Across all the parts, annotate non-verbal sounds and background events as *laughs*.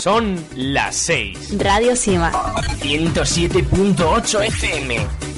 Son las 6. Radio Cima. 107.8 FM.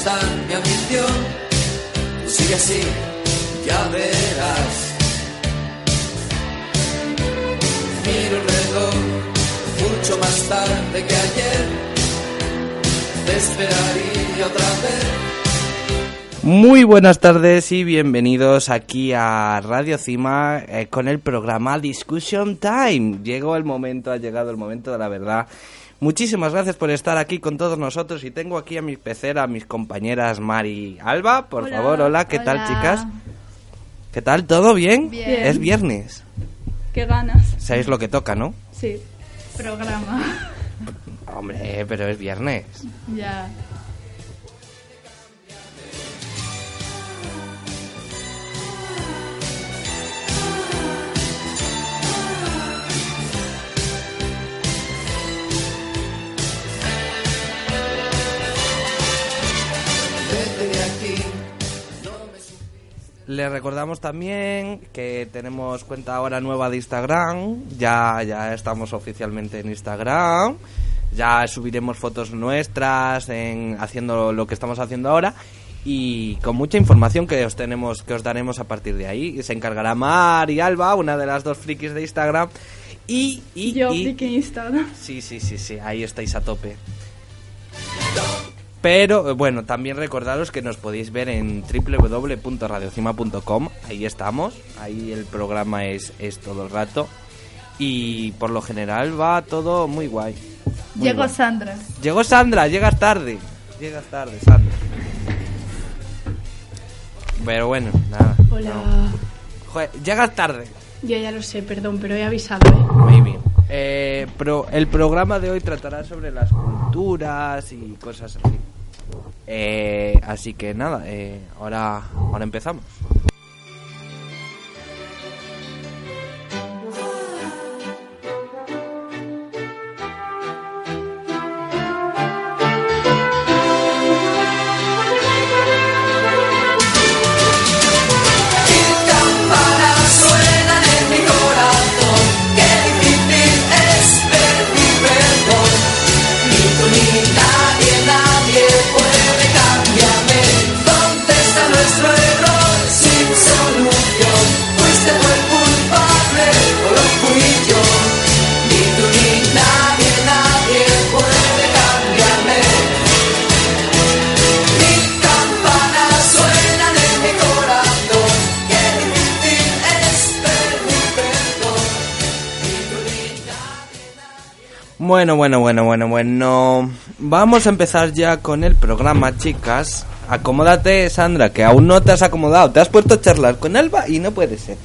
Aplastar mi ambición. Sigue así, ya verás. Miro el reloj mucho más tarde que ayer. Te esperaría otra vez. Muy buenas tardes y bienvenidos aquí a Radio Cima eh, con el programa Discussion Time. Llegó el momento, ha llegado el momento de la verdad. Muchísimas gracias por estar aquí con todos nosotros y tengo aquí a mi pecera, a mis compañeras Mari y Alba. Por Hola, favor, hola, ¿qué tal chicas? ¿Qué tal? ¿Todo bien? Bien. Es viernes. Qué ganas. Sabéis lo que toca, ¿no? Sí. Programa. Hombre, pero es viernes. ya. Vete de aquí. Le recordamos también que tenemos cuenta ahora nueva de Instagram. Ya, ya estamos oficialmente en Instagram. Ya subiremos fotos nuestras en haciendo lo que estamos haciendo ahora y con mucha información que os tenemos que os daremos a partir de ahí. Se encargará Mar y Alba, una de las dos frikis de Instagram. Y, y, Yo y- Instagram. Sí, sí, sí, sí, ahí estáis a tope. Pero eh, bueno, también recordaros que nos podéis ver en www.radiocima.com, ahí estamos, ahí el programa es, es todo el rato y por lo general va todo muy guay. muy Llegó guay. Sandra. Llegó Sandra, llegas tarde, llegas tarde, Sandra. Pero bueno, nada. Hola. no. Joder, llegas tarde. Ya, ya lo sé, perdón, pero he avisado, ¿eh? Muy bien. Eh, pero el programa de hoy tratará sobre las culturas y cosas así. Eh, así que nada, eh, ahora, ahora empezamos. Bueno, bueno, bueno, bueno, bueno. Vamos a empezar ya con el programa, chicas. Acomódate, Sandra, que aún no te has acomodado. Te has puesto a charlar con Alba y no puede ser.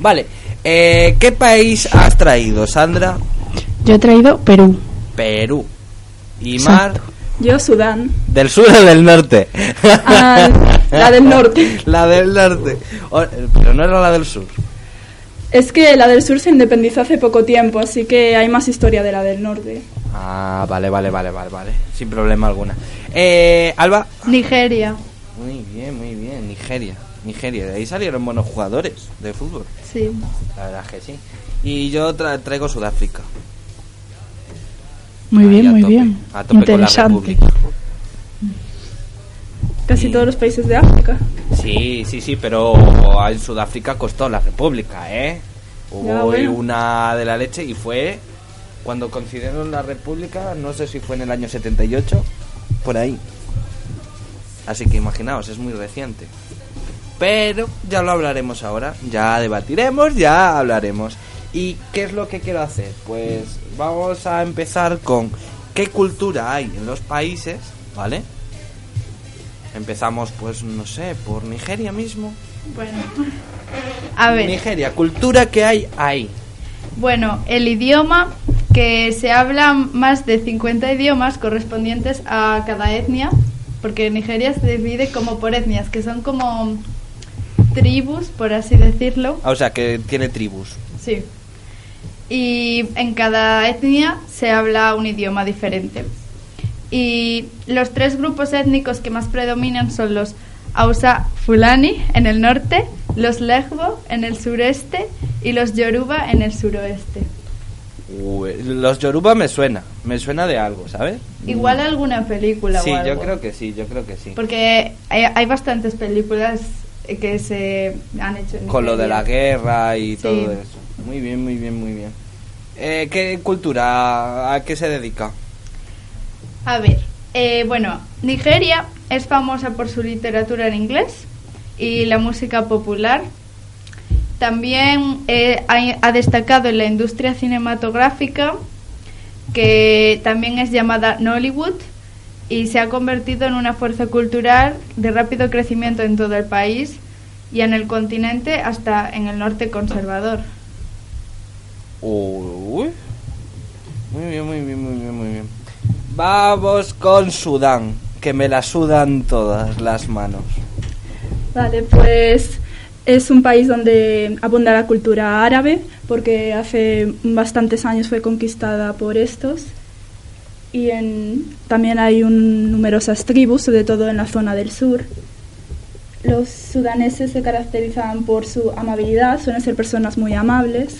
Vale, eh, ¿qué país has traído, Sandra? Yo he traído Perú. Perú. Y Mar, Exacto. Yo, Sudán. ¿Del sur o del norte? Ah, la del norte. *laughs* la del norte. O- pero no era la del sur. Es que la del sur se independizó hace poco tiempo, así que hay más historia de la del norte. Ah, vale, vale, vale, vale, vale. Sin problema alguna. Eh, Alba. Nigeria. Muy bien, muy bien. Nigeria. Nigeria. De ahí salieron buenos jugadores de fútbol. Sí. La verdad es que sí. Y yo tra- traigo Sudáfrica. Muy Ahí bien, muy tope, bien. a tope con la Interesante. Casi Sí. todos los países de África. Sí, sí, sí, pero en Sudáfrica costó la República, ¿eh? Hubo bueno. una de la leche y fue cuando concedieron la República, no sé si fue en el año 78, por ahí. Así que imaginaos, es muy reciente. Pero ya lo hablaremos ahora, ya debatiremos, ya hablaremos. ¿Y qué es lo que quiero hacer? Pues vamos a empezar con qué cultura hay en los países, ¿vale? Empezamos, pues, no sé, por Nigeria mismo. Bueno. A ver. Nigeria, cultura que hay ahí. Bueno, el idioma que se habla más de 50 idiomas correspondientes a cada etnia, porque Nigeria se divide como por etnias, que son como tribus, por así decirlo. Ah, O sea, que tiene tribus. Sí. Y en cada etnia se habla un idioma diferente. Y los tres grupos étnicos que más predominan son los Hausa Fulani en el norte, los Legbo en el sureste y los Yoruba en el suroeste. Uy, los Yoruba me suena, me suena de algo, ¿sabes? Igual alguna película Sí, o algo. yo creo que sí, yo creo que sí. Porque hay, hay bastantes películas que se han hecho en Con lo de la guerra y Sí. todo eso. Muy bien, muy bien, muy bien. Eh, ¿Qué cultura? ¿A qué se dedica? A ver, eh, bueno, Nigeria es famosa por su literatura en inglés y la música popular. También eh, ha, destacado en la industria cinematográfica, que también es llamada Nollywood, y se ha convertido en una fuerza cultural de rápido crecimiento en todo el país y en el continente hasta en el norte conservador. Uy. Muy bien, muy bien, muy bien, muy bien. Vamos con Sudán, que me la sudan todas las manos. Vale, pues es un país donde abunda la cultura árabe, porque hace bastantes años fue conquistada por estos. Y también hay un- numerosas tribus, sobre todo en la zona del sur. Los sudaneses se caracterizan por su amabilidad, suelen ser personas muy amables.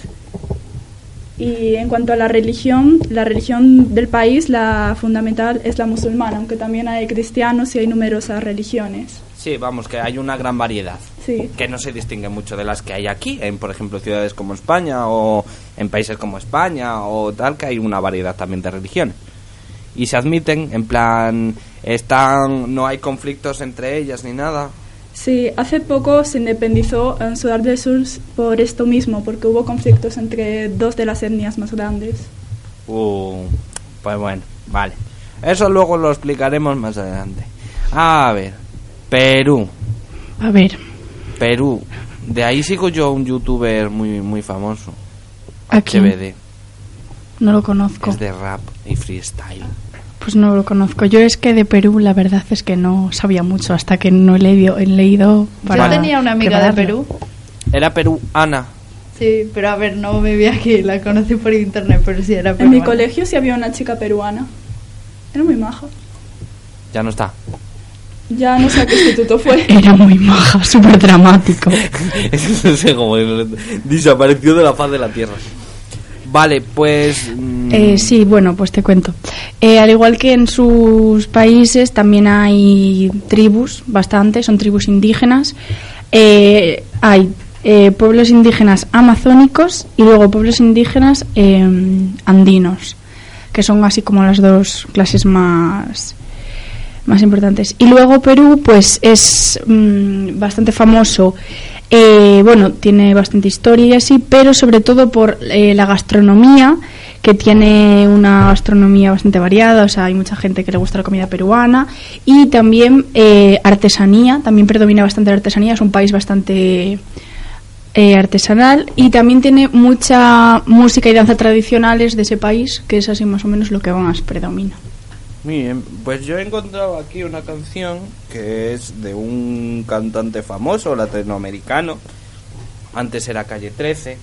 Y en cuanto a la religión, la religión del país, la fundamental es la musulmana, aunque también hay cristianos y hay numerosas religiones. Sí, vamos, que hay una gran variedad. Sí. Que no se distingue mucho de las que hay aquí, en, por ejemplo, ciudades como España o en países como España o tal, que hay una variedad también de religiones. Y se admiten, en plan, están, no hay conflictos entre ellas ni nada. Sí, hace poco se independizó en Sudán del Sur por esto mismo, porque hubo conflictos entre dos de las etnias más grandes. Uh, pues bueno, vale. Eso luego lo explicaremos más adelante. A ver, Perú. A ver, Perú. De ahí sigo yo a un youtuber muy muy famoso. ¿A quién? HBD. no lo conozco. Es de rap y freestyle. Pues no lo conozco. Yo es que de Perú la verdad es que no sabía mucho hasta que no he leído, he leído para Yo tenía una amiga de. Perú. Era Perú, Ana. Sí, pero a ver, no vivía aquí, la conocí por internet, pero sí era En mi peruana. colegio sí había una chica peruana. Era muy maja. Ya no está. Ya no sé a qué instituto fue. *laughs* Era muy maja, súper dramático. *laughs* no sé cómo desapareció de la faz de la tierra. Vale, pues. mm, Eh, sí, bueno, pues te cuento. Eh, al igual que en sus países, también hay tribus, bastante, son tribus indígenas. Eh, hay eh, pueblos indígenas amazónicos y luego pueblos indígenas eh, andinos, que son así como las dos clases más más importantes. Y luego Perú, pues es mm, bastante famoso. Eh, bueno, tiene bastante historia y así, pero sobre todo por eh, la gastronomía, que tiene una gastronomía bastante variada, o sea, hay mucha gente que le gusta la comida peruana, y también eh, artesanía, también predomina bastante la artesanía, es un país bastante eh, artesanal, y también tiene mucha música y danza tradicionales de ese país, que es así más o menos lo que más predomina. Bien, pues yo he encontrado aquí una canción que es de un cantante famoso latinoamericano. Antes era Calle 13,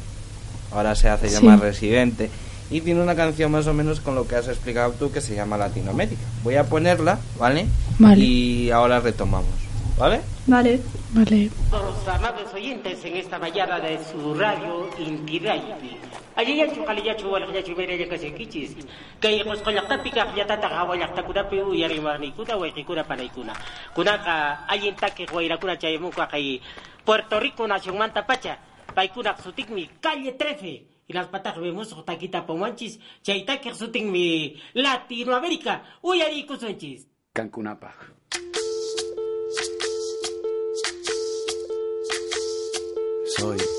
ahora se hace Sí. llamar Residente. Y tiene una canción más o menos con lo que has explicado tú que se llama Latinoamérica. Voy a ponerla, ¿vale? Vale. Y ahora retomamos, ¿vale? Vale. Vale. Los amables oyentes en esta mañana de su radio Inti Radio. Ayayachu kaliyachu walayachu meraya kasikichis. Kay kuskolaktapi ka kiyatata kawalakta kunapi uyarimani kuna wekikuna panaykuna. Kunaka ayintaki wairakuna chayamuka kay Puerto Rico nación manta pacha. Paykuna sutikmi calle 13. Y las patas vemos taquita pomanchis. Chaitaki sutikmi Latinoamérica. Uyari kusunchis. Cancunapa. Soy,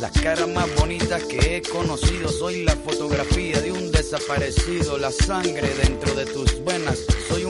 las caras más bonitas que he conocido, soy la fotografía de un desaparecido, la sangre dentro de tus venas, soy un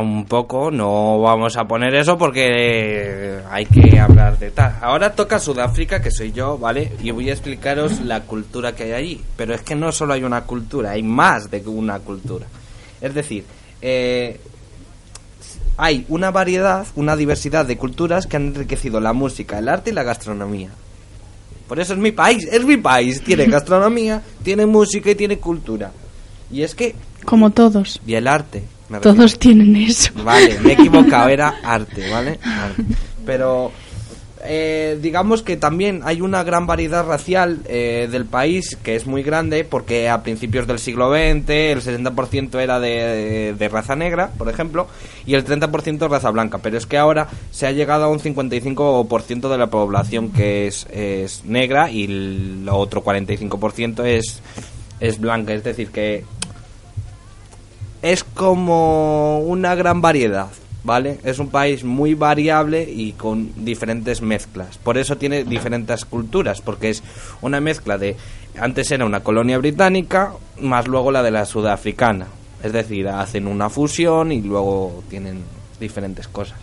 Un poco, no vamos a poner eso porque hay que hablar de tal. Ahora toca Sudáfrica, que soy yo, ¿vale? Y voy a explicaros la cultura que hay allí. Pero es que no solo hay una cultura, hay más de una cultura. Es decir, eh, hay una variedad, una diversidad de culturas que han enriquecido la música, el arte y la gastronomía. Por eso es mi país, es mi país. Tiene *laughs* gastronomía, tiene música y tiene cultura. Y es que... Como todos. Y el arte. Todos tienen eso. Vale, me he equivocado, era *laughs* arte, ¿vale? Arte. Pero eh, digamos que también hay una gran variedad racial eh, del país que es muy grande porque a principios del siglo XX el 60% era de, de raza negra, por ejemplo, y el 30% raza blanca. Pero es que ahora se ha llegado a un 55% de la población que es, es negra y el otro 45% es, es blanca. Es decir, que es como una gran variedad, ¿vale? Es un país muy variable y con diferentes mezclas. Por eso tiene diferentes culturas, porque es una mezcla de... Antes era una colonia británica, más luego la de la sudafricana. Es decir, hacen una fusión y luego tienen diferentes cosas.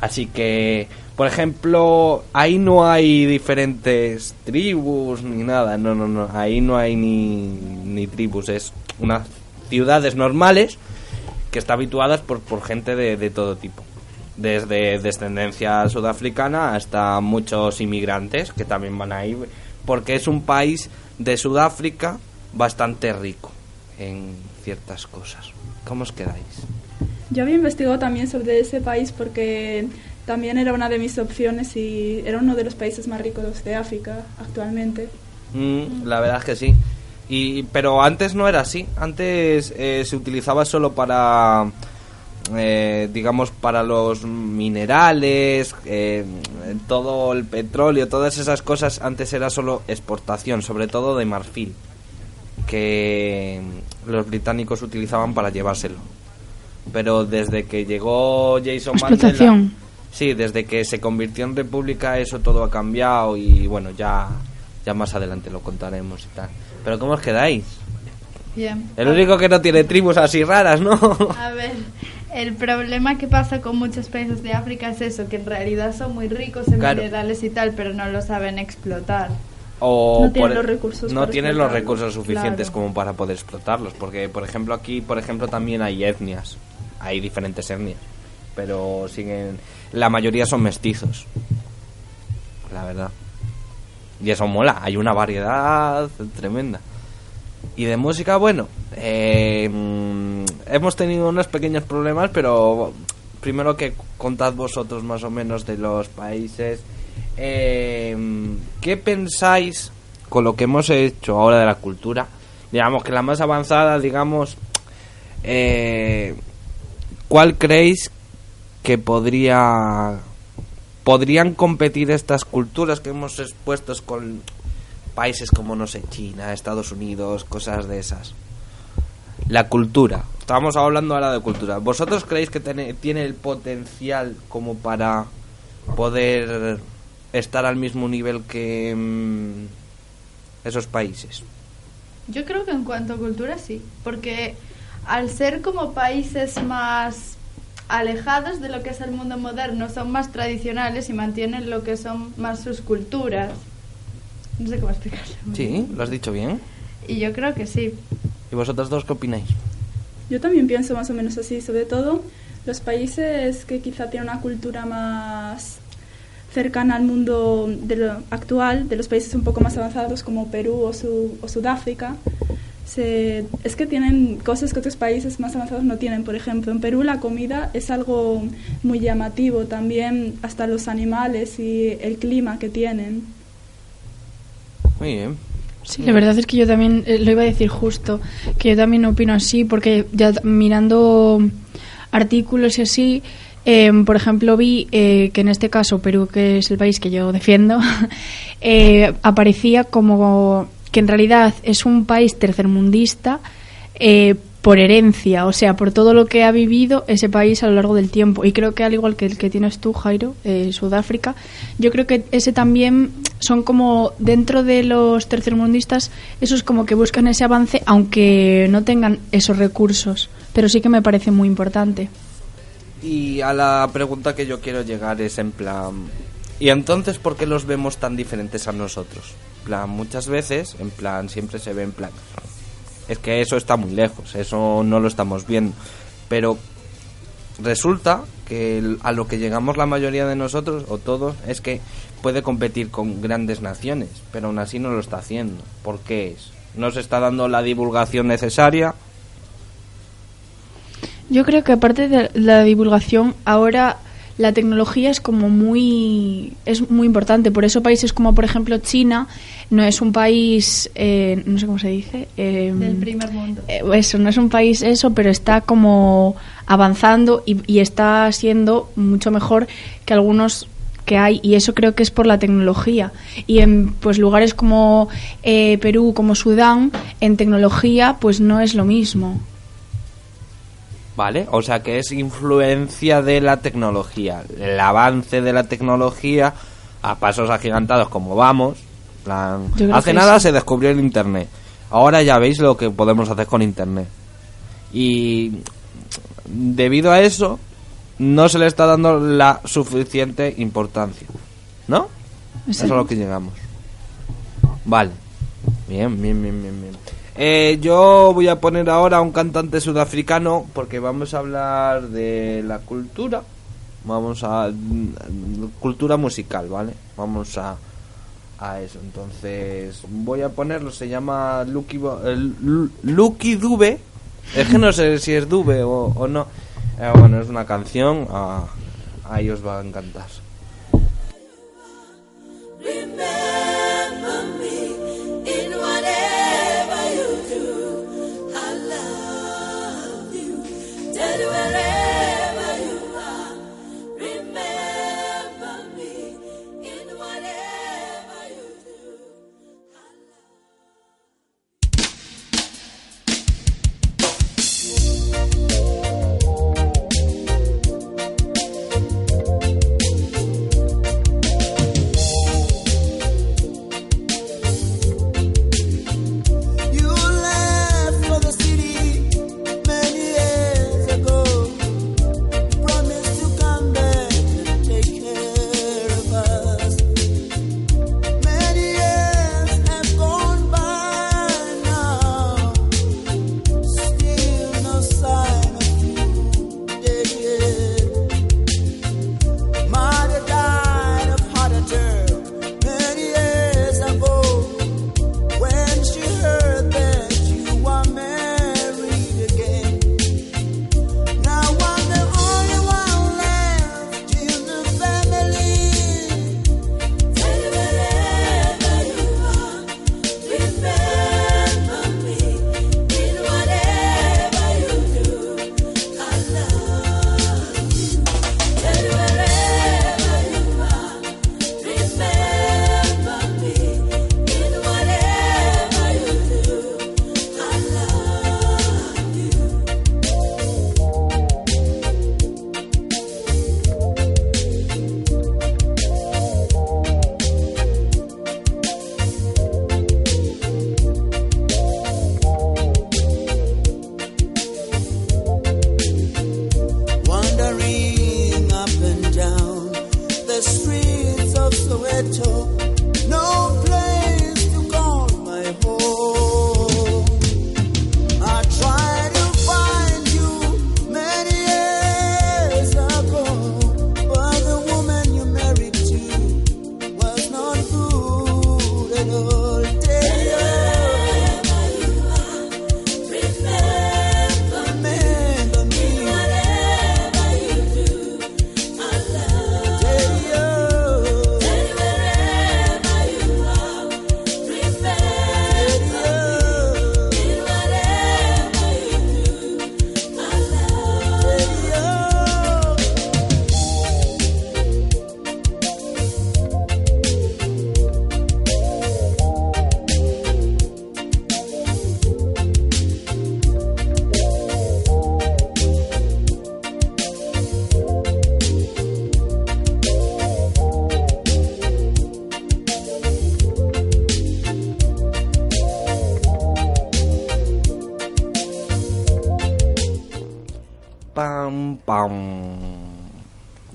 Así que, por ejemplo, ahí no hay diferentes tribus ni nada, no, no, no, ahí no hay ni, ni tribus, es unas ciudades normales que están habituadas por, por gente de, de todo tipo. Desde descendencia sudafricana hasta muchos inmigrantes que también van ahí, porque es un país de Sudáfrica bastante rico en ciertas cosas. ¿Cómo os quedáis? Yo había investigado también sobre ese país porque también era una de mis opciones y era uno de los países más ricos de África actualmente. Mm, la verdad es que sí. Y, pero antes no era así. Antes eh, se utilizaba solo para, eh, digamos, para los minerales, eh, todo el petróleo, todas esas cosas. Antes era solo exportación, sobre todo de marfil, que los británicos utilizaban para llevárselo. Pero desde que llegó Jason Mandela, sí, desde que se convirtió en república, eso todo ha cambiado y bueno, ya, ya más adelante lo contaremos y tal. Pero ¿cómo os quedáis? Bien. El único que no tiene tribus así raras, ¿no? A ver, El problema que pasa con muchos países de África es eso, que en realidad son muy ricos en Claro. minerales y tal, pero no lo saben explotar. O No tienen los recursos no tienen los recursos suficientes claro. como para poder explotarlos porque por ejemplo aquí por ejemplo también hay etnias hay diferentes etnias pero siguen la mayoría son mestizos la verdad y eso mola hay una variedad tremenda y de música bueno eh, mm, hemos tenido unos pequeños problemas pero primero que contad vosotros más o menos de los países eh, ¿Qué pensáis con lo que hemos hecho ahora de la cultura? Digamos que la más avanzada, digamos, eh, ¿cuál creéis que podría podrían competir estas culturas que hemos expuesto con países como no sé China, Estados Unidos, cosas de esas? La cultura. Estábamos hablando ahora de cultura. ¿Vosotros creéis que tiene, el potencial como para poder estar al mismo nivel que mm, esos países? Yo creo que en cuanto a cultura sí, porque al ser como países más alejados de lo que es el mundo moderno, son más tradicionales y mantienen lo que son más sus culturas. No sé cómo explicarlo. Sí, lo has dicho bien. Y yo creo que sí. ¿Y vosotros dos qué opináis? Yo también pienso más o menos así, sobre todo los países que quizá tienen una cultura más cercana al mundo de lo actual, de los países un poco más avanzados como Perú o, Su- o Sudáfrica, se- es que tienen cosas que otros países más avanzados no tienen. Por ejemplo, en Perú la comida es algo muy llamativo, también hasta los animales y el clima que tienen. Muy bien. Sí, la verdad es que yo también eh, lo iba a decir justo, que yo también opino así, porque ya mirando artículos y así, eh, por ejemplo, vi eh, que en este caso Perú, que es el país que yo defiendo, *laughs* eh, aparecía como que en realidad es un país tercermundista eh, por herencia, o sea, por todo lo que ha vivido ese país a lo largo del tiempo. Y creo que al igual que el que tienes tú, Jairo, eh, Sudáfrica, yo creo que ese también son como dentro de los tercermundistas, esos como que buscan ese avance, aunque no tengan esos recursos. Pero sí que me parece muy importante. Y a la pregunta que yo quiero llegar es en plan... ¿Y entonces por qué los vemos tan diferentes a nosotros? Plan, muchas veces, en plan, siempre se ve en plan... Es que eso está muy lejos, eso no lo estamos viendo. Pero resulta que a lo que llegamos la mayoría de nosotros, o todos, es que puede competir con grandes naciones, pero aún así no lo está haciendo. ¿Por qué es? No se está dando la divulgación necesaria. Yo creo que aparte de la divulgación, ahora la tecnología es como muy es muy importante. Por eso países como por ejemplo China no es un país, eh, no sé cómo se dice, eh, Del primer mundo. eh, eso no es un país eso, pero está como avanzando y, y está siendo mucho mejor que algunos que hay y eso creo que es por la tecnología y en pues lugares como eh, Perú como Sudán en tecnología pues no es lo mismo ¿Vale? O sea que es influencia de la tecnología. El avance de la tecnología a pasos agigantados como vamos. plan, hace nada sí. se descubrió el Internet. Ahora ya veis lo que podemos hacer con Internet. Y debido a eso no se le está dando la suficiente importancia. ¿No? Eso es a lo que llegamos. Vale. Bien, bien, bien, bien, bien. Eh, yo voy a poner ahora a un cantante sudafricano porque vamos a hablar de la cultura. Vamos a. mm, cultura musical, ¿vale? Vamos a. a eso. Entonces, voy a ponerlo. Se llama Lucky, eh, Lu- Lucky Dube. Es que no sé si es Dube o, o no. Eh, bueno, es una canción. A, a ellos va a encantar. Emmanuel.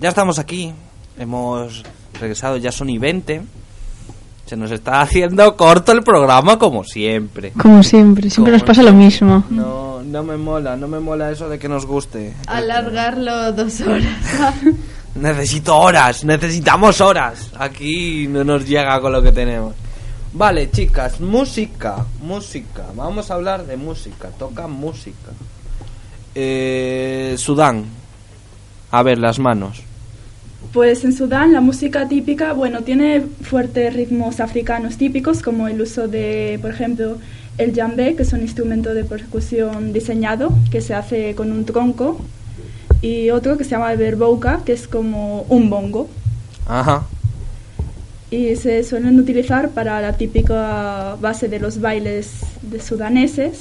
Ya estamos aquí. Hemos regresado, ya son y 20. Se nos está haciendo corto el programa como siempre. Como siempre, siempre nos pasa lo mismo. No, no me mola, no me mola eso de que nos guste. Alargarlo dos horas. *laughs* Necesito horas, necesitamos horas. Aquí no nos llega con lo que tenemos. Vale, chicas, música, música. Vamos a hablar de música. Toca música. Eh, Sudán. A ver, las manos. Pues en Sudán la música típica, bueno, tiene fuertes ritmos africanos típicos como el uso de, por ejemplo, el djembe, que es un instrumento de percusión diseñado que se hace con un tronco, y otro que se llama el berbouka, que es como un bongo. Ajá. y se suelen utilizar para la típica base de los bailes de sudaneses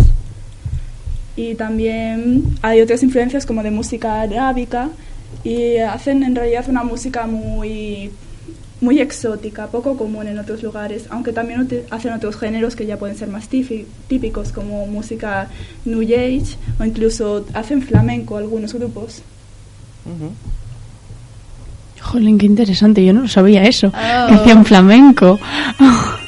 y también hay otras influencias como de música arábica y hacen en realidad una música muy muy exótica, poco común en otros lugares, aunque también hacen otros géneros que ya pueden ser más típicos como música New Age o incluso hacen flamenco algunos grupos. Jolín, qué interesante, yo no lo sabía eso. Oh. Que hacían flamenco. *laughs*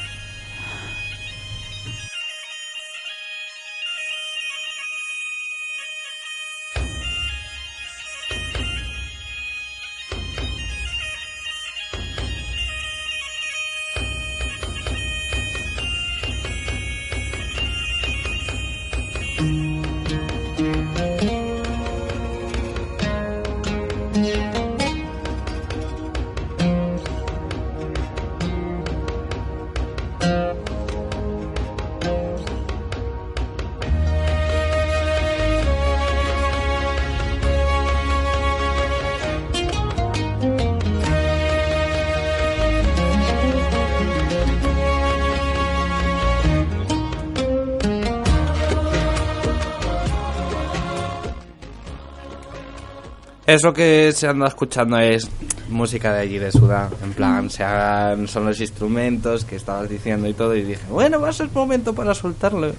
Eso que se anda escuchando es música de allí de Sudán. En plan, se hagan, son los instrumentos que estabas diciendo y todo. Y dije, bueno, va a ser momento para soltarlo.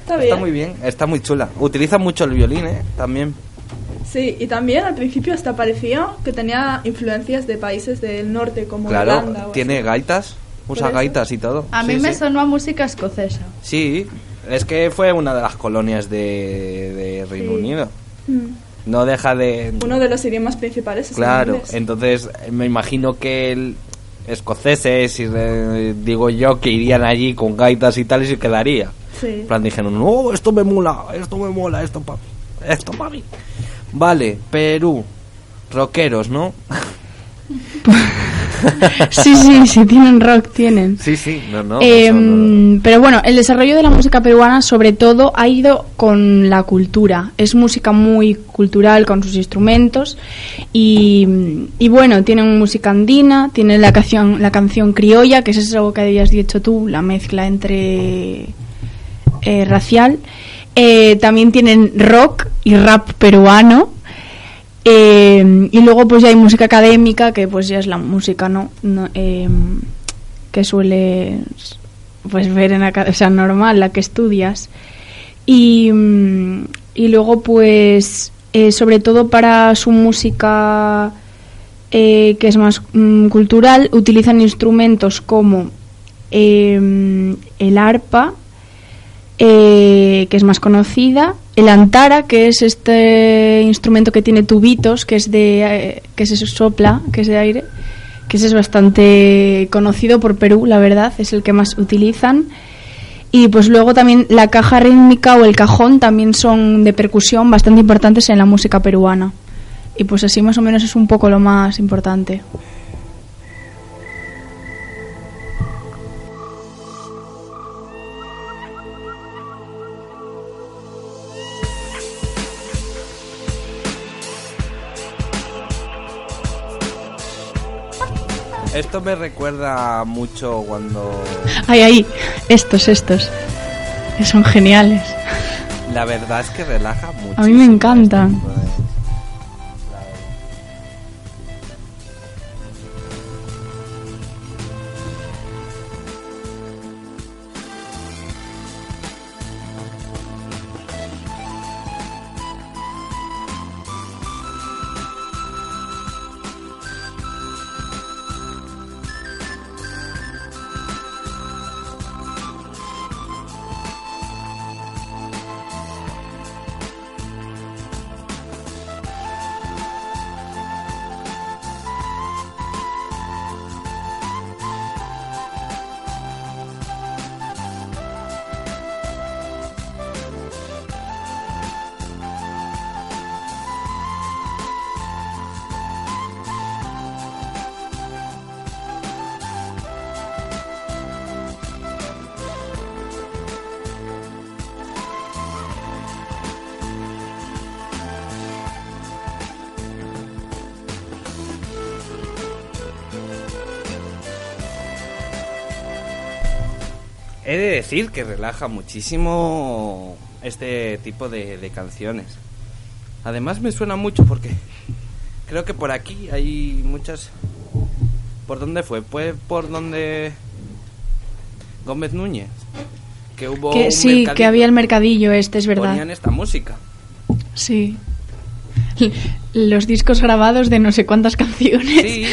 Está Está muy bien, está muy chula. Utiliza mucho el violín, ¿eh? También. Sí, y también al principio hasta parecía que tenía influencias de países del norte como Claro, Holanda. o tiene así. gaitas, usa gaitas y todo. A mí Sí, me sí. sonó a música escocesa. Sí, es que fue una de las colonias de, de Reino Sí. Unido. Mm. No deja de... Uno de los idiomas principales es el Claro, inglés. entonces me imagino que el escoceses, y eh, digo yo, que irían allí con gaitas y tal y se quedaría. Sí. En plan dijeron, no, esto me mola, esto me mola, esto pa, esto pa mí. Vale, Perú, rockeros, ¿no? *laughs* Sí, sí, sí, tienen rock, tienen. Sí, sí, no, no. Eh, Pero bueno, el desarrollo de la música peruana sobre todo ha ido con la cultura. Es música muy cultural con sus instrumentos y, y bueno, tienen música andina, tienen la canción, la canción criolla, que es eso que habías dicho tú, la mezcla entre eh, racial. Eh, también tienen rock y rap peruano. Eh, y luego pues ya hay música académica, que pues ya es la música, ¿no? eh, que suele pues ver en la o sea, normal, la que estudias. Y, mm, y luego pues eh, sobre todo para su música eh, que es más mm, cultural, utilizan instrumentos como eh, el arpa, eh, que es más conocida, el antara, que es este instrumento que tiene tubitos, que es de eh, que se sopla, que es de aire, que es bastante conocido por Perú, la verdad, es el que más utilizan. Y pues luego también la caja rítmica o el cajón también son de percusión bastante importantes en la música peruana. Y pues así más o menos es un poco lo más importante. Esto me recuerda mucho cuando Ay, ahí, estos, estos. Que son geniales. la verdad es que relaja mucho. A mí me encantan. He de decir que relaja muchísimo este tipo de, de canciones. Además me suena mucho porque *laughs* creo que por aquí hay muchas... ¿Por dónde fue? Fue por donde Gómez Núñez. Que hubo Que un sí, que había el mercadillo este, es verdad. Ponían esta música. Sí. Los discos grabados de no sé cuántas canciones. Sí,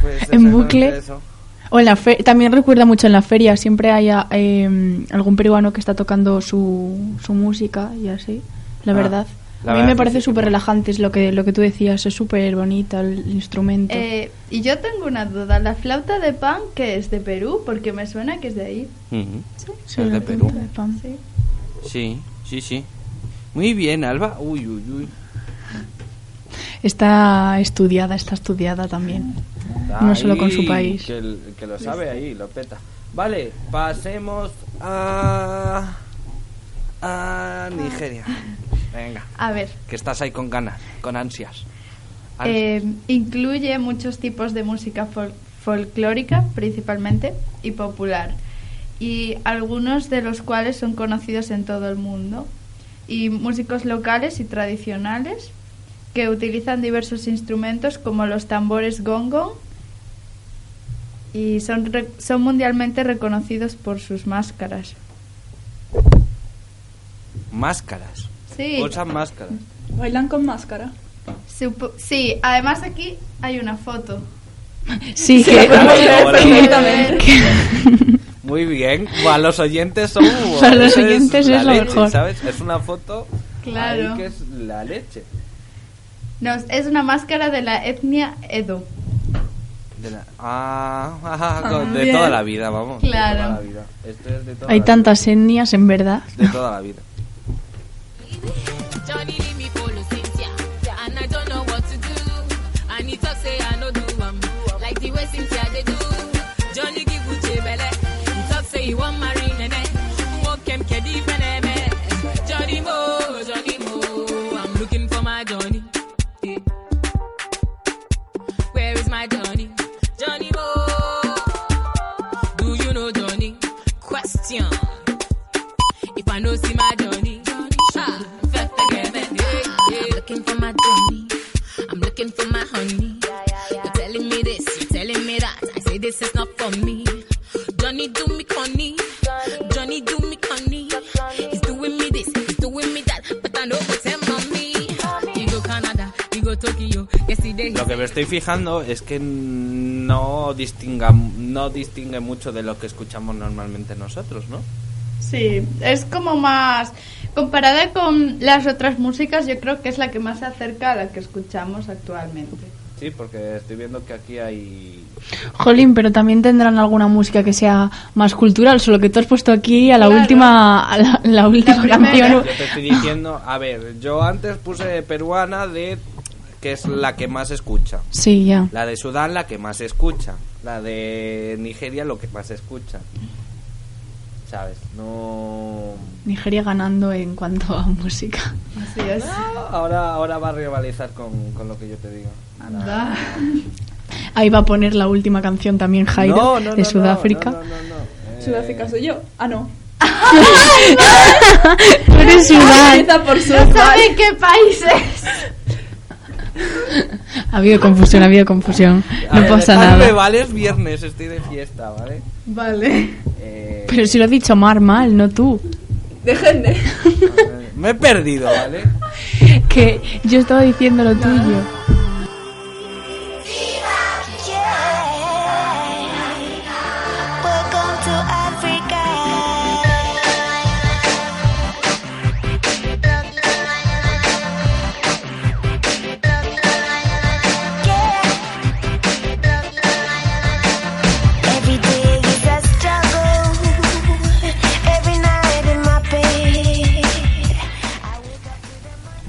pues *laughs* en bucle. eso. O en la fe también recuerda mucho en la feria, siempre hay eh, algún peruano que está tocando su, su música y así, la Ah, verdad. la a mí verdad me parece sí, súper relajante, es lo que, lo que tú decías, es súper bonita el instrumento. Eh, y yo tengo una duda, ¿la flauta de pan que es de Perú? Porque me suena que es de ahí. Ujú. Sí, es de Perú. de pan. Sí. Sí, sí, sí. Muy bien, Alba. Uy, uy, uy. Está estudiada, está estudiada también. No solo con su país. Que, el- que lo sabe ahí, lo peta. Vale, pasemos a. a Nigeria. Venga, A ver, que estás ahí con ganas, con ansias. Ansias. eh, incluye muchos tipos de música fol- folclórica principalmente y popular. Y algunos de los cuales son conocidos en todo el mundo. Y músicos locales y tradicionales que utilizan diversos instrumentos como los tambores gongong y son, re- son mundialmente reconocidos por sus máscaras. Máscaras. Sí. Usan máscaras. Bailan con máscara. Supo- sí, además aquí hay una foto. Sí, *laughs* Sí, que, la podemos ver perfectamente. Muy bien. Para los oyentes son. *laughs* Para los es oyentes la es lo leche, mejor. ¿Sabes? Es una foto. Claro. que es la leche. No, es una máscara de la etnia Edo. De la- ah, *laughs* Ah, de bien. toda la vida, vamos. de Claro. toda la vida. Esto es de toda hay la tantas etnias en verdad. De toda la vida. Estoy fijando es que no distinga, no distingue mucho de lo que escuchamos normalmente nosotros, ¿no? Sí, es como más... Comparada con las otras músicas, yo creo que es la que más se acerca a la que escuchamos actualmente. Sí, porque estoy viendo que aquí hay... Jolín, pero también tendrán alguna música que sea más cultural, solo que tú has puesto aquí a la Claro. última a la, la última primera. canción. Yo te estoy diciendo, a ver, yo antes puse peruana de que es la que más se escucha. Sí, ya. La de Sudán la que más se escucha. La de Nigeria lo que más se escucha. ¿Sabes? No... Nigeria ganando en cuanto a música. Así es. Ahora, ahora va a rivalizar con, con lo que yo te digo. Anda. Ahí va a poner la última canción también Jairo No, no, de no, Sudáfrica. no, no, no, no. Eh, Sudáfrica soy yo. Ah, no. *laughs* Tú eres *laughs* Sudán. Empieza por su. No sabe qué países. Ha habido confusión, ha habido confusión. No ver, pasa nada. vale, es viernes, estoy de fiesta, ¿vale? Vale. Eh, Pero si lo ha dicho Mar mal, no tú. Déjenme. me he perdido, ¿vale? *laughs* Que yo estaba diciendo lo tuyo.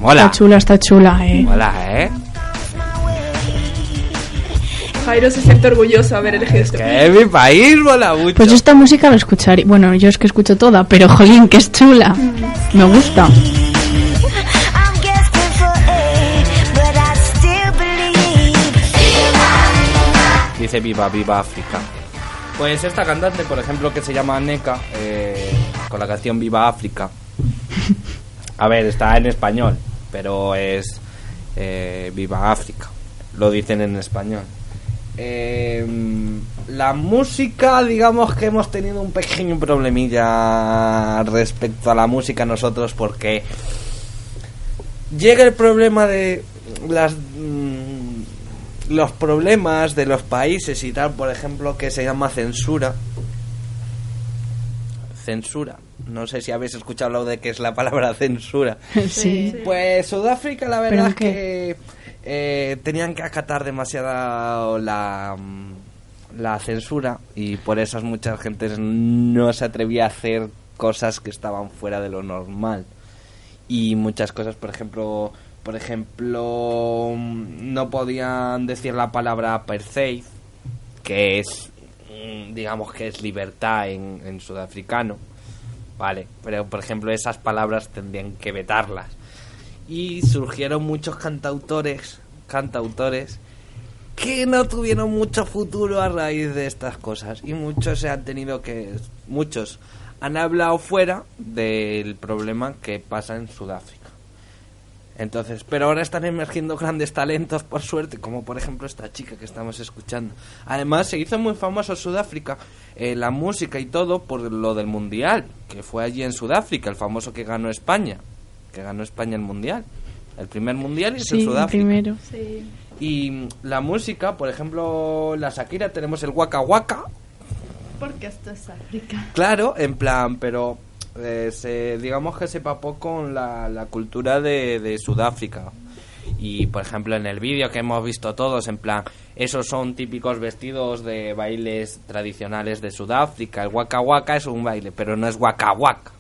Mola. Está chula, está chula, eh. Mola, ¿eh? Jairo se siente orgulloso haber elegido esto. Que es mi país, mola mucho. Pues esta música la escucharía. Bueno, yo es que escucho toda, pero *laughs* jolín, que es chula. Me gusta. Dice viva, viva África. Pues esta cantante, por ejemplo, que se llama Neka, eh, con la canción Viva África. A ver, está en español, pero es eh, Viva África. Lo dicen en español. Eh, la música, digamos que hemos tenido un pequeño problemilla respecto a la música nosotros porque llega el problema de las mm, los problemas de los países y tal, por ejemplo, que se llama censura. Censura. No sé si habéis escuchado lo de qué es la palabra censura. *laughs* Sí. Pues Sudáfrica, la verdad ¿Pero es que eh, tenían que acatar demasiada la, mm, la censura y por eso muchas gentes no se atrevía a hacer cosas que estaban fuera de lo normal. Y muchas cosas, por ejemplo, por ejemplo, mm, no podían decir la palabra apartheid, que es, digamos que es libertad en, en sudafricano. Vale, pero por ejemplo esas palabras tendrían que vetarlas. Y surgieron muchos cantautores, cantautores que no tuvieron mucho futuro a raíz de estas cosas y muchos se han tenido que muchos han hablado fuera del problema que pasa en Sudáfrica. Entonces, pero ahora están emergiendo *laughs* grandes talentos, por suerte, como por ejemplo esta chica que estamos escuchando. Además, se hizo muy famoso en Sudáfrica eh, la música y todo por lo del Mundial, que fue allí en Sudáfrica, el famoso que ganó España, que ganó España el Mundial. El primer Mundial y es en Sí, Sudáfrica. primero. Sí. Y la música, por ejemplo, la Shakira, tenemos el Waka Waka, Porque esto es África. Claro, en plan, pero eh, se, digamos que se papó con la, la cultura de, de Sudáfrica. Y por ejemplo, en el vídeo que hemos visto todos, en plan, esos son típicos vestidos de bailes tradicionales de Sudáfrica. El Waka Waka es un baile, pero no es Waka Waka.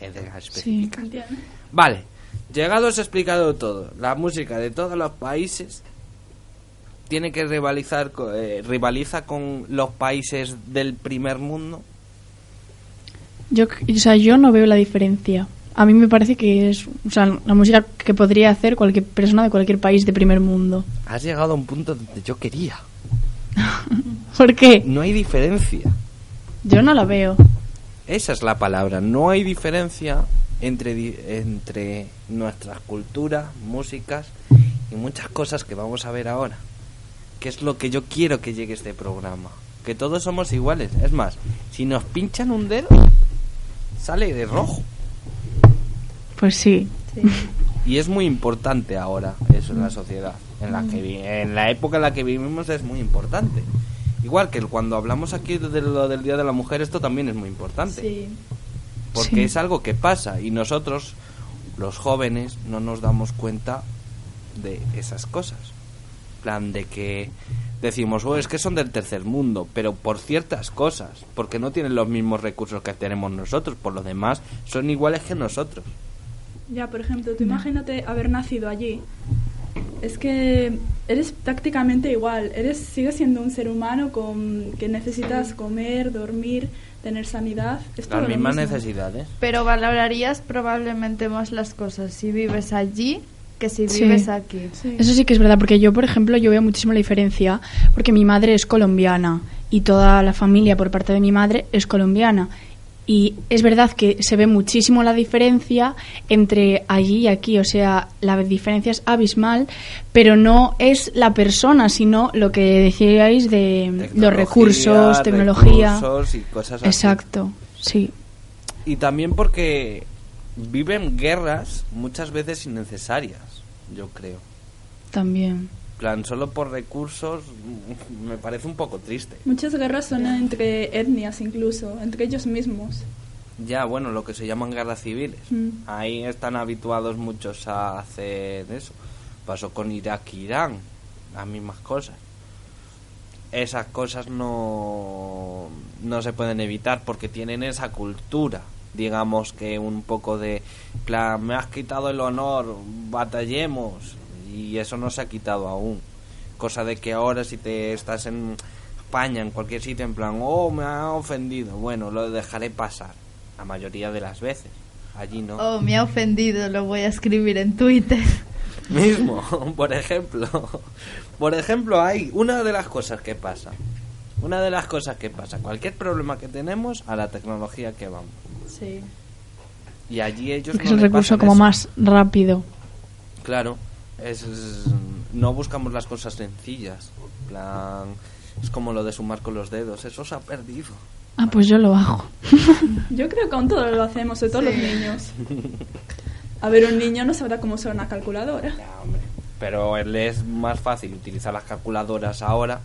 Es de las Sí. Vale, llegados explicado todo, la música de todos los países tiene que rivalizar, eh, rivaliza con los países del primer mundo. Yo, o sea, yo no veo la diferencia. A mí me parece que es o sea, la música que podría hacer cualquier persona de cualquier país de primer mundo. Has llegado a un punto donde yo quería. *laughs* ¿Por qué? No hay diferencia. Yo no la veo. Esa es la palabra. No hay diferencia entre, entre nuestras culturas, músicas y muchas cosas que vamos a ver ahora. Que es lo que yo quiero que llegue este programa. Que todos somos iguales. Es más, si nos pinchan un dedo, sale de rojo. Pues sí. Y es muy importante ahora eso en la sociedad. En la, que, en la época en la que vivimos es muy importante. Igual que cuando hablamos aquí de lo del Día de la Mujer, esto también es muy importante. Sí. Porque Sí. es algo que pasa y nosotros, los jóvenes, no nos damos cuenta de esas cosas. plan de que decimos, oh, es que son del tercer mundo, pero por ciertas cosas, porque no tienen los mismos recursos que tenemos nosotros, por lo demás son iguales que nosotros. Ya, por ejemplo, tú imagínate haber nacido allí. Es que eres prácticamente igual. Eres, sigues siendo un ser humano con que necesitas comer, dormir, tener sanidad. Es Las mismas necesidades. Pero valorarías probablemente más las cosas si vives allí que si Sí. vives aquí. Eso sí que es verdad, porque yo, por ejemplo, yo veo muchísimo la diferencia, porque mi madre es colombiana y toda la familia por parte de mi madre es colombiana. Y es verdad que se ve muchísimo la diferencia entre allí y aquí, o sea, la diferencia es abismal, pero no es la persona, sino lo que decíais de los recursos, tecnología. recursos y cosas así. Exacto, sí. Y también porque viven guerras muchas veces innecesarias, yo creo. También. plan, solo por recursos mm, me parece un poco triste. Muchas guerras son entre etnias incluso, entre ellos mismos. Ya, bueno, lo que se llaman guerras civiles. Mm. Ahí están habituados muchos a hacer eso. Pasó con Irak e Irán, las mismas cosas. Esas cosas no, no se pueden evitar porque tienen esa cultura. Digamos que un poco de, plan, me has quitado el honor, batallemos. Y eso no se ha quitado aún. Cosa de que ahora si te estás en España, en cualquier sitio, en plan, oh, me ha ofendido. Bueno, lo dejaré pasar. La mayoría de las veces. Allí no. Oh, me ha ofendido, lo voy a escribir en Twitter. *laughs* Mismo, *laughs* por ejemplo. Por ejemplo, hay una de las cosas que pasa. Una de las cosas que pasa. Cualquier problema que tenemos, a la tecnología que vamos. Sí. Y allí ellos Porque no es el recurso como eso. más rápido. Claro, es, es- no buscamos las cosas sencillas. Plan, es como lo de sumar con los dedos, eso se ha perdido. Ah, pues yo lo hago. *laughs* Yo creo que aún todos lo hacemos, sobre todo los niños. *laughs* A ver, un niño no sabrá cómo usar una calculadora. Pero él es más fácil utilizar las calculadoras ahora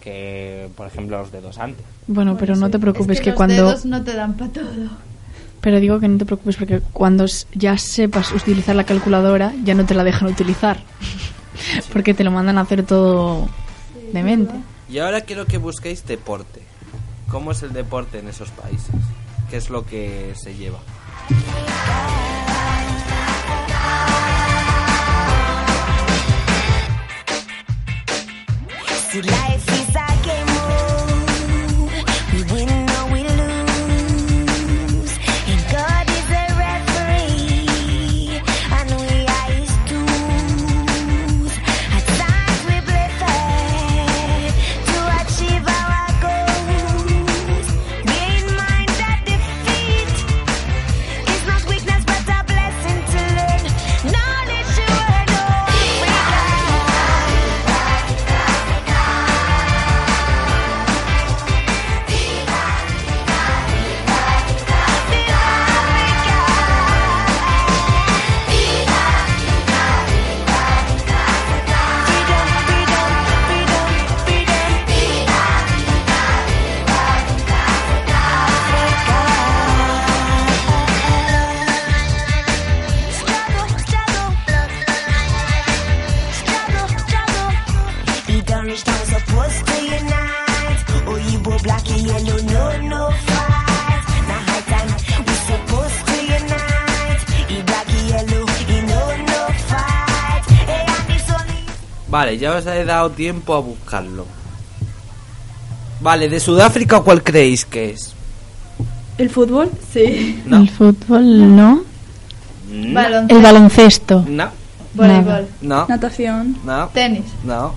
que, por ejemplo, los dedos antes. Bueno, pero no te preocupes es que, que, los cuando... dedos no te dan para todo. Pero digo que no te preocupes porque cuando ya sepas utilizar la calculadora ya no te la dejan utilizar. *laughs* porque te lo mandan a hacer todo de mente. Y ahora quiero que busquéis deporte. ¿Cómo es el deporte en esos países? ¿Qué es lo que se lleva? Life ya os he dado tiempo a buscarlo. Vale, de Sudáfrica, ¿cuál creéis que es? ¿El fútbol? Sí. No. El fútbol, ¿no. No. El baloncesto. No. Voleibol. No. Natación. No. Tenis. No.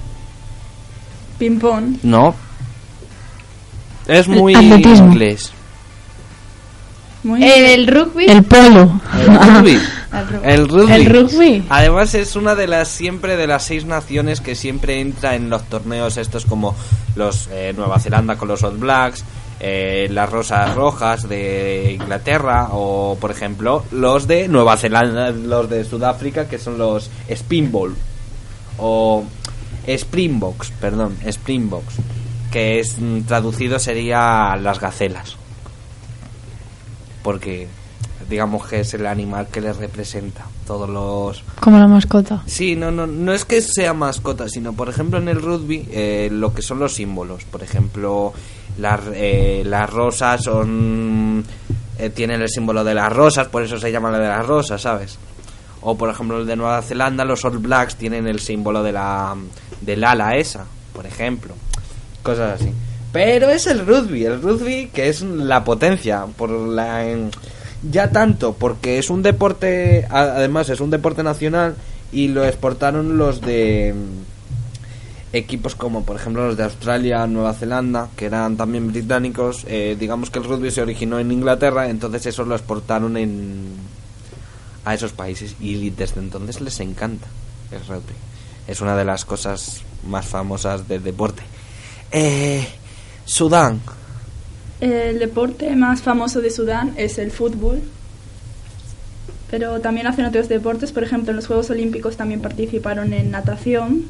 Ping-pong. No. Es El muy atletismo. inglés. Muy El rugby. El polo. El rugby. *laughs* El rugby. El rugby. Además es una de las siempre de las seis naciones que siempre entra en los torneos estos como los eh, Nueva Zelanda con los All Blacks, eh, las Rosas Rojas de Inglaterra o por ejemplo los de Nueva Zelanda, los de Sudáfrica que son los Spinball o Springboks, perdón, Springboks, que es mm, traducido sería las gacelas. Porque digamos que es el animal que les representa todos los Como la mascota. Sí, no, no, no es que sea mascota, sino por ejemplo en el rugby eh, lo que son los símbolos. Por ejemplo, las, eh, las rosas son eh, tienen el símbolo de las rosas, por eso se llama la de las rosas, ¿sabes? O por ejemplo el de Nueva Zelanda, los All Blacks tienen el símbolo de la del ala esa, por ejemplo. Cosas así. Pero es el rugby, el rugby que es la potencia por la en- ya tanto porque es un deporte además es un deporte nacional y lo exportaron los de mm, equipos como por ejemplo los de Australia, Nueva Zelanda, que eran también británicos, eh, digamos que el rugby se originó en Inglaterra, entonces eso lo exportaron en a esos países y desde entonces les encanta el rugby. Es una de las cosas más famosas del deporte. Eh, Sudán. El deporte más famoso de Sudán es el fútbol. Pero también hacen otros deportes, por ejemplo, en los Juegos Olímpicos también participaron en natación.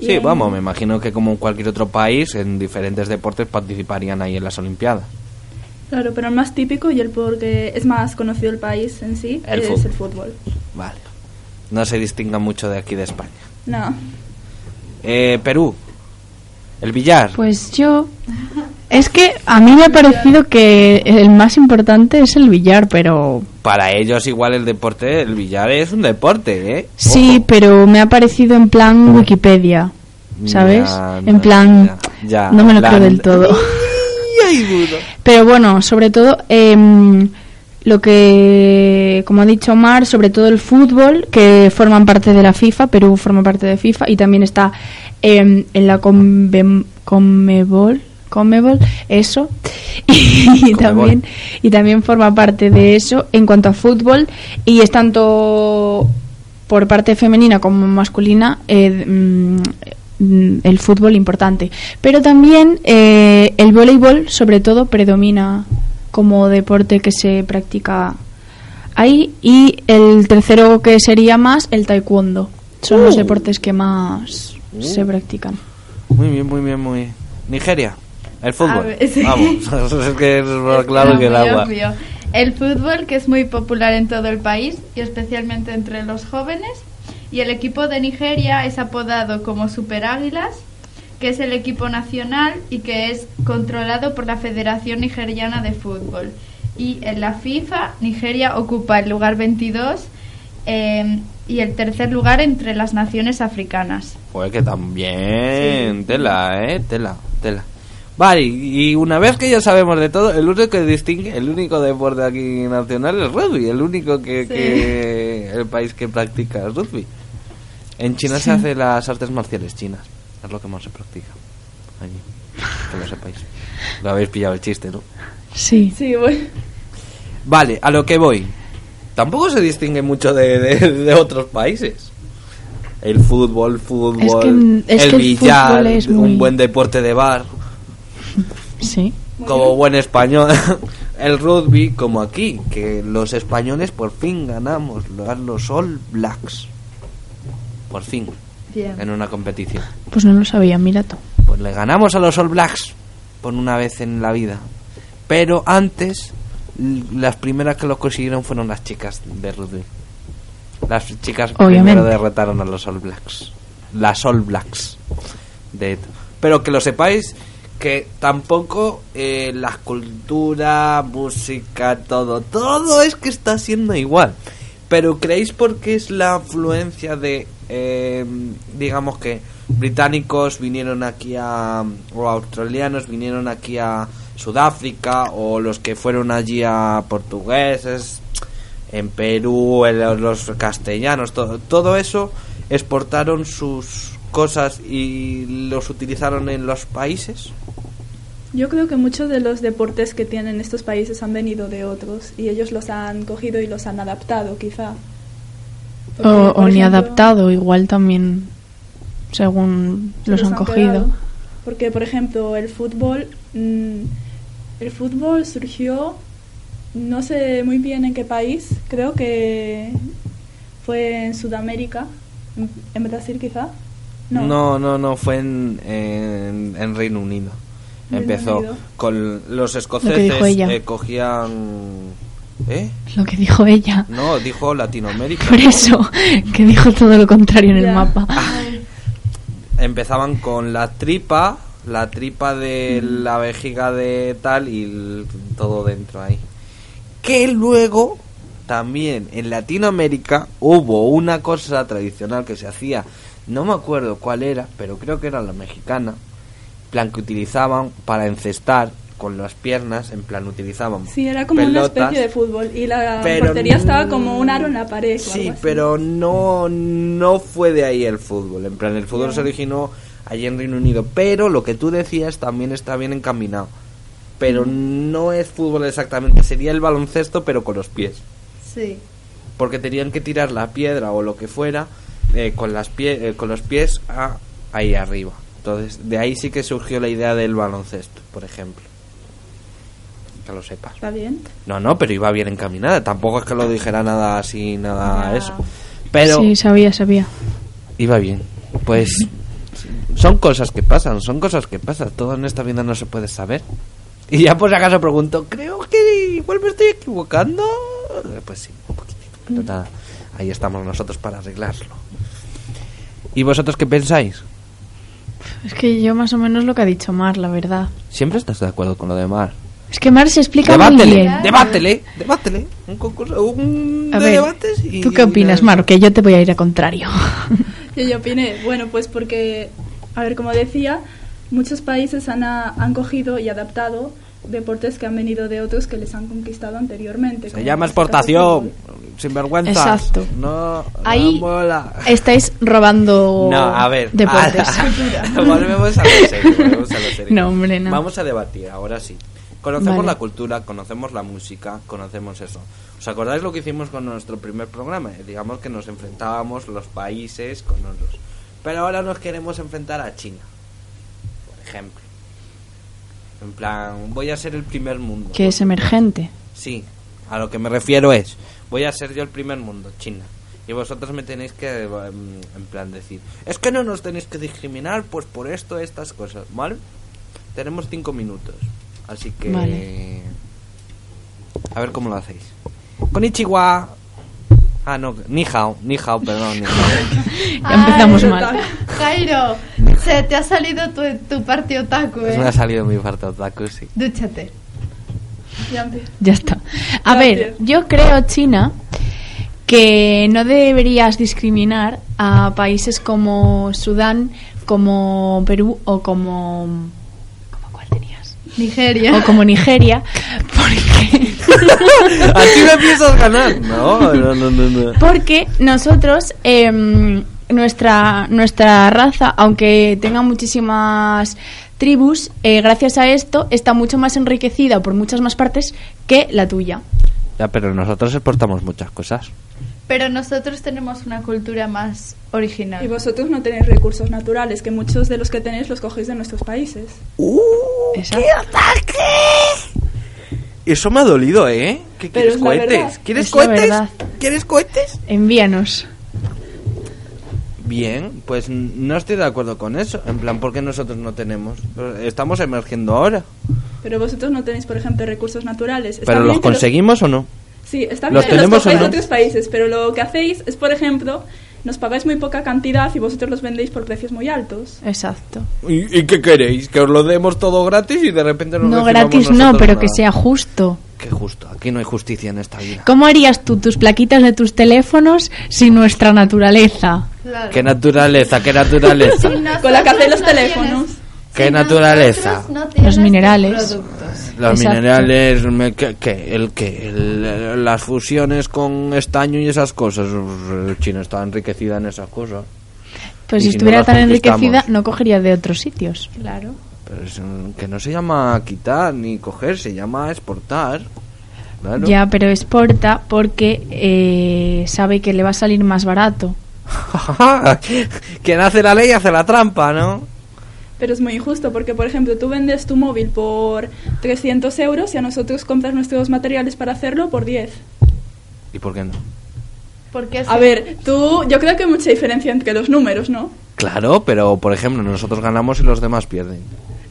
Sí, en- vamos, me imagino que como en cualquier otro país, en diferentes deportes participarían ahí en las Olimpiadas. Claro, pero el más típico y el porque es más conocido el país en sí El es fútbol. el fútbol. Vale. No se distinga mucho de aquí de España. No. Eh, Perú. El billar. Pues yo... Es que a mí me ha parecido que el más importante es el billar, pero... Para ellos igual el deporte, el billar es un deporte, ¿eh? Sí, pero me ha parecido en plan Wikipedia, ¿sabes? Ya, en plan... ya, ya, no me lo creo del todo. *laughs* Pero bueno, sobre todo em, lo que, como ha dicho Omar, sobre todo el fútbol, que forman parte de la FIFA, Perú forma parte de FIFA y también está em, en la Conmebol, Conmebol, eso, *laughs* y también, y también forma parte de eso en cuanto a fútbol y es tanto por parte femenina como masculina eh, mm, el fútbol importante. Pero también eh, el voleibol, sobre todo, predomina como deporte que se practica ahí. Y el tercero que sería más el taekwondo. Son los Uh. deportes que más Uh. se practican. Muy bien, muy bien, muy bien. Nigeria. El fútbol. A ver, sí. Vamos, *laughs* es que es más claro que el agua. obvio. El fútbol, que es muy popular en todo el país y especialmente entre los jóvenes. Y el equipo de Nigeria es apodado como Super Águilas, que es el equipo nacional y que es controlado por la Federación Nigeriana de Fútbol. Y en la FIFA, Nigeria ocupa el lugar 22 eh, y el tercer lugar entre las naciones africanas. Pues que también. Tela, eh. Tela, tela. Vale, y una vez que ya sabemos de todo, el único que distingue, el único deporte aquí nacional es rugby, el único que, Sí. que- el país que practica es rugby. En China Sí. se hace las artes marciales chinas, es lo que más se practica allí, que lo sepáis. Lo habéis pillado el chiste, ¿no? Sí. Sí, bueno. Vale, a lo que voy. Tampoco se distingue mucho de, de- de otros países. El fútbol, fútbol, Es que- es el el billar, fútbol es muy- un buen deporte de bar, Sí. como buen español. *laughs* el rugby, como aquí, que los españoles por fin ganamos los All Blacks. Por fin, en una competición. Pues no lo sabía, mira tú. Pues le ganamos a los All Blacks por una vez en la vida. Pero antes, las primeras que lo consiguieron fueron las chicas de rugby. Las chicas Obviamente. primero derrotaron a los All Blacks. Las All Blacks. De Pero que lo sepáis que tampoco eh, la cultura, música, todo, todo es que está siendo igual. Pero ¿creéis porque es la afluencia de, eh, digamos que británicos vinieron aquí a, o australianos vinieron aquí a Sudáfrica, o los que fueron allí a portugueses, en Perú, los castellanos, todo, todo eso exportaron sus cosas y los utilizaron en los países? Yo creo que muchos de los deportes que tienen estos países han venido de otros y ellos los han cogido y los han adaptado, quizá. Porque, O, ni adaptado, igual también según se los han cogido. Porque, por ejemplo, el fútbol, mm, el fútbol surgió, no sé muy bien en qué país, creo que fue en Sudamérica, En, en Brasil quizá. No, no, no, fue en, en, en Reino Unido. Empezó Unido. con los escoceses ella. eh, cogían... ¿Eh? Lo que dijo ella. No, dijo Latinoamérica. Por eso, que dijo todo lo contrario en el mapa. Empezaban con la tripa, la tripa de la vejiga de tal y el- todo dentro ahí. Que luego también en Latinoamérica hubo una cosa tradicional que se hacía, no me acuerdo cuál era, pero creo que era la mexicana, plan que utilizaban para encestar con las piernas, en plan utilizaban Sí, era como una especie de fútbol y la Pero portería estaba no- como un aro en la pared. Sí, pero no, no fue de ahí el fútbol. En plan, el fútbol se originó allí en Reino Unido. Pero lo que tú decías también está bien encaminado. Pero no es fútbol exactamente. Sería el baloncesto, pero con los pies. Sí. Porque tenían que tirar la piedra o lo que fuera eh, con, las pie- eh, con los pies a- ahí arriba. Entonces, de ahí sí que surgió la idea del baloncesto, por ejemplo. Que lo sepas. Está bien. No, no, pero iba bien encaminada. Tampoco es que lo dijera nada así, nada Ya. eso. Pero Sí, sabía, sabía. iba bien. Pues son cosas que pasan, son cosas que pasan. Todo en esta vida no se puede saber. Y ya por si acaso pregunto, creo que igual me estoy equivocando. Pues sí, un poquitito. Pero nada, ahí estamos nosotros para arreglarlo. ¿Y vosotros qué pensáis? Es que yo más o menos lo que ha dicho Mar, la verdad. ¿Siempre estás de acuerdo con lo de Mar? Es que Mar se explica muy Debátele, bien. debátele, debátele. Un concurso, un A de ver, debates y... ¿tú qué opinas, Mar? Que yo te voy a ir a contrario. *laughs* Yo, yo opiné, bueno, pues porque, a ver, como decía, muchos países han, a- han cogido y adaptado deportes que han venido de otros que les han conquistado anteriormente. Se llama exportación, fútbol. sin vergüenza. Exacto. No, Ahí no mola. estáis robando No, a ver. deportes. *laughs* *laughs* volvemos a lo serio, *laughs* volvemos a lo serio. No, hombre, no. Vamos a debatir, ahora sí. Conocemos Vale. la cultura, conocemos la música, conocemos eso. ¿Os acordáis lo que hicimos con nuestro primer programa? Eh, Digamos que nos enfrentábamos los países con nosotros. Pero ahora nos queremos enfrentar a China, por ejemplo. En plan, voy a ser el primer mundo. Que es emergente. Sí, a lo que me refiero es, voy a ser yo el primer mundo, China. Y vosotros me tenéis que, em, en plan, decir, es que no nos tenéis que discriminar, pues por esto, estas cosas, ¿vale? Tenemos cinco minutos, así que... Vale. A ver cómo lo hacéis. Konnichiwa. Ah, no, ni hao, ni hao, perdón, ni hao. *laughs* Ya empezamos Ay, mal. Jairo, se te ha salido tu, tu parte otaku, Pues me ha ¿eh? salido mi parte otaku, sí. Dúchate. Ya Ya está. A Gracias. ver, yo creo, China, que no deberías discriminar a países como Sudán, como Perú o como... ¿Cómo cuál tenías? Nigeria. O como Nigeria. *laughs* ¿Así me piensas ganar? No, no, no, no. no. Porque nosotros, em, nuestra, nuestra raza, aunque tenga muchísimas tribus, eh, gracias a esto está mucho más enriquecida por muchas más partes que la tuya. Ya, pero nosotros exportamos muchas cosas. Pero nosotros tenemos una cultura más original. Y vosotros no tenéis recursos naturales, que muchos de los que tenéis los cogéis de nuestros países. Exacto. Eso me ha dolido, ¿eh? ¿Qué Pero quieres cohetes? ¿Quieres Es cohetes? ¿Quieres cohetes? Envíanos. Bien, pues no estoy de acuerdo con eso. En plan, ¿por qué nosotros no tenemos? Estamos emergiendo ahora. Pero vosotros no tenéis, por ejemplo, recursos naturales. ¿Pero los conseguimos o no? Sí, está ¿Los bien que los tenemos no? otros países, pero lo que hacéis es, por ejemplo, nos pagáis muy poca cantidad y vosotros los vendéis por precios muy altos. Exacto. ¿Y, y qué queréis? ¿Que os lo demos todo gratis y de repente nos No gratis no, pero que sea justo. Qué justo, aquí no hay justicia en esta vida. ¿Cómo harías tú tus plaquitas de tus teléfonos sin nuestra naturaleza? Claro. ¿Qué naturaleza? ¿Qué naturaleza? *laughs* Con la que hacéis los teléfonos. ¿Qué naturaleza? no Los minerales. productos. Los Exacto. minerales, me- ¿qué, qué? el que el- las fusiones con estaño y esas cosas. Pues, China está enriquecida en esas cosas. Pues Y si si no estuviera las tan enriquecida, no cogería de otros sitios. Claro. Pero es, que no se llama quitar ni coger, se llama exportar. Claro. Ya, pero exporta porque eh, sabe que le va a salir más barato. *laughs* Quien hace la ley hace la trampa, ¿no? Pero es muy injusto porque, por ejemplo, tú vendes tu móvil por 300 euros y a nosotros compras nuestros materiales para hacerlo por 10. ¿Y por qué no? Porque A ver, tú, yo creo que hay mucha diferencia entre los números, ¿no? Claro, pero por ejemplo, nosotros ganamos y los demás pierden.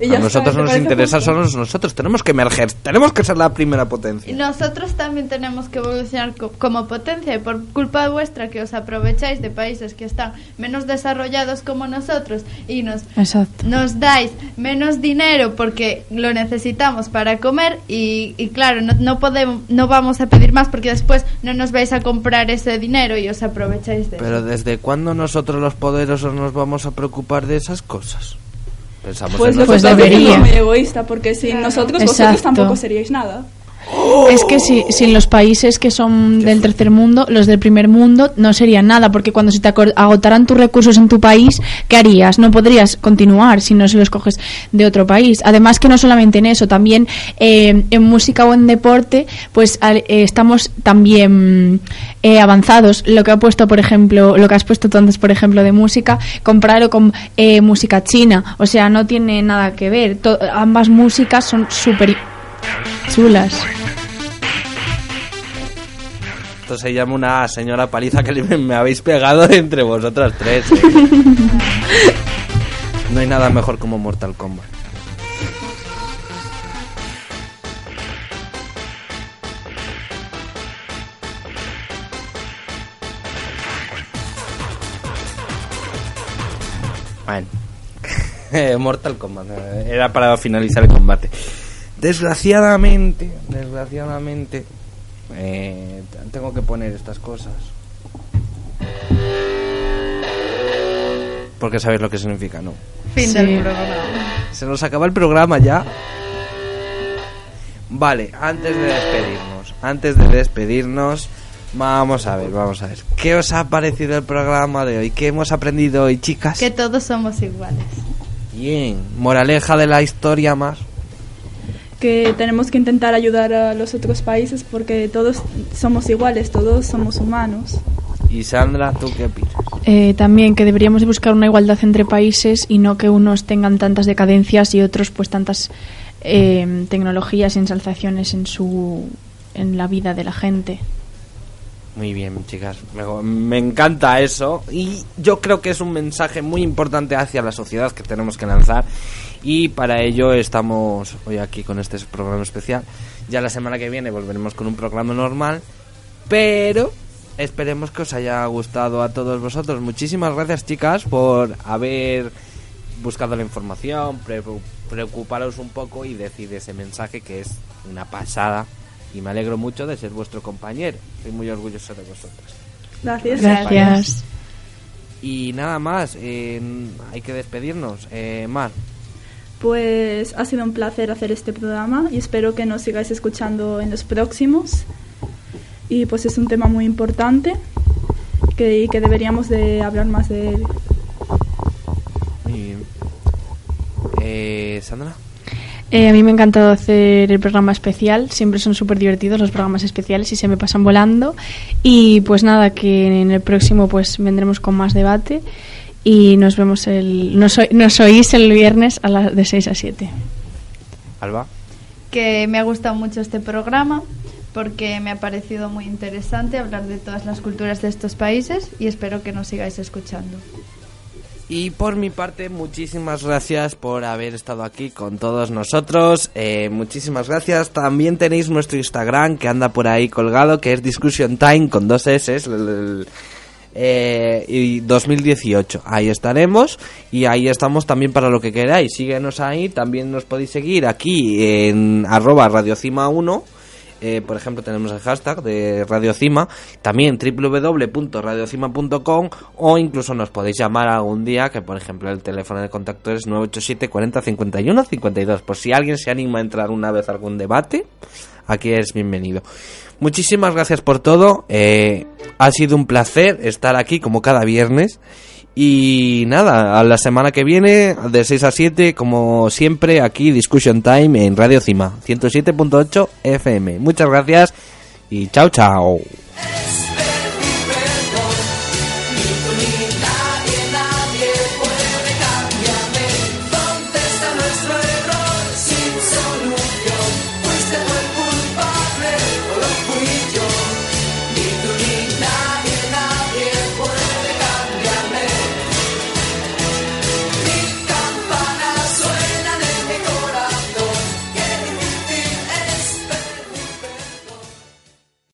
Y A está, nosotros ¿te nos interesa justo? solo nosotros, tenemos que emerger, tenemos que ser la primera potencia. Y nosotros también tenemos que evolucionar co- como potencia y por culpa vuestra que os aprovecháis de países que están menos desarrollados como nosotros y nos Exacto. nos dais menos dinero porque lo necesitamos para comer y, y claro, no, no podemos no vamos a pedir más porque después no nos vais a comprar ese dinero y os aprovecháis de Pero eso. ¿desde cuándo nosotros los poderosos nos vamos a preocupar de esas cosas? Pensamos Pues en lo que nosotros. pasa es que es muy egoísta, porque sin nosotros vosotros tampoco seríais nada. Es que si, sin los países que son del tercer mundo, los del primer mundo no serían nada, porque cuando se te agotaran tus recursos en tu país, ¿qué harías? No podrías continuar si no se los coges de otro país. Además que no solamente en eso, también eh, en música o en deporte, pues al- eh, estamos también eh, avanzados. Lo que ha puesto, por ejemplo, lo que has puesto tú antes, por ejemplo, de música, compararlo con eh, música china, o sea, no tiene nada que ver. To- ambas músicas son súper chulas. Esto se llama una señora paliza que me habéis pegado entre vosotras tres. ¿eh? No hay nada mejor como Mortal Kombat. Bueno, *laughs* Mortal Kombat eh, era para finalizar el combate. Desgraciadamente, desgraciadamente, eh, tengo que poner estas cosas. Porque sabéis lo que significa, ¿no? Fin del programa. Se nos acaba el programa ya. Vale, antes de despedirnos, antes de despedirnos, vamos a ver, vamos a ver. ¿Qué os ha parecido el programa de hoy? ¿Qué hemos aprendido hoy, chicas? Que todos somos iguales. Bien, moraleja de la historia más. Que tenemos que intentar ayudar a los otros países porque todos somos iguales, todos somos humanos. Y Sandra, ¿tú qué opinas? Eh, también que deberíamos de buscar una igualdad entre países y no que unos tengan tantas decadencias y otros pues tantas eh, tecnologías y ensalzaciones en su en la vida de la gente. Muy bien, chicas. Me, me encanta eso. Y yo creo que es un mensaje muy importante hacia la sociedad que tenemos que lanzar. Y para ello estamos hoy aquí con este programa especial. Ya la semana que viene volveremos con un programa normal. Pero esperemos que os haya gustado a todos vosotros. Muchísimas gracias, chicas, por haber buscado la información, pre- preocuparos un poco y decir ese mensaje que es una pasada. Y me alegro mucho de ser vuestro compañero. Estoy muy orgulloso de vosotras. Gracias. Gracias. Y nada más, eh, hay que despedirnos. Eh, Mar, Pues ha sido un placer hacer este programa y espero que nos sigáis escuchando en los próximos. Y pues es un tema muy importante que, y que deberíamos de hablar más de él. muy bien. Eh, Sandra, Eh, a mí me ha encantado hacer el programa especial, siempre son súper divertidos los programas especiales y se me pasan volando. Y pues nada, que en el próximo pues vendremos con más debate y nos vemos el nos, oís el viernes a las de 6 a 7. Alba. que me ha gustado mucho este programa porque me ha parecido muy interesante hablar de todas las culturas de estos países y espero que nos sigáis escuchando. Y por mi parte, muchísimas gracias por haber estado aquí con todos nosotros. Eh, muchísimas gracias. También tenéis nuestro Instagram que anda por ahí colgado, que es Discussion Time con dos S. eh, y 2018. Ahí estaremos y ahí estamos también para lo que queráis. Síguenos ahí. También nos podéis seguir aquí en arroba radiocima1. Eh, por ejemplo, tenemos el hashtag de Radio Cima, también www.radiocima.com o incluso nos podéis llamar algún día, que por ejemplo el teléfono de contacto es 987 40 51 52. Por si alguien se anima a entrar una vez a algún debate, aquí es bienvenido. Muchísimas gracias por todo, eh, ha sido un placer estar aquí como cada viernes. Y nada, a la semana que viene, de 6 a 7, como siempre, aquí Discussion Time en Radio Cima, 107.8 FM. Muchas gracias y chao, chao.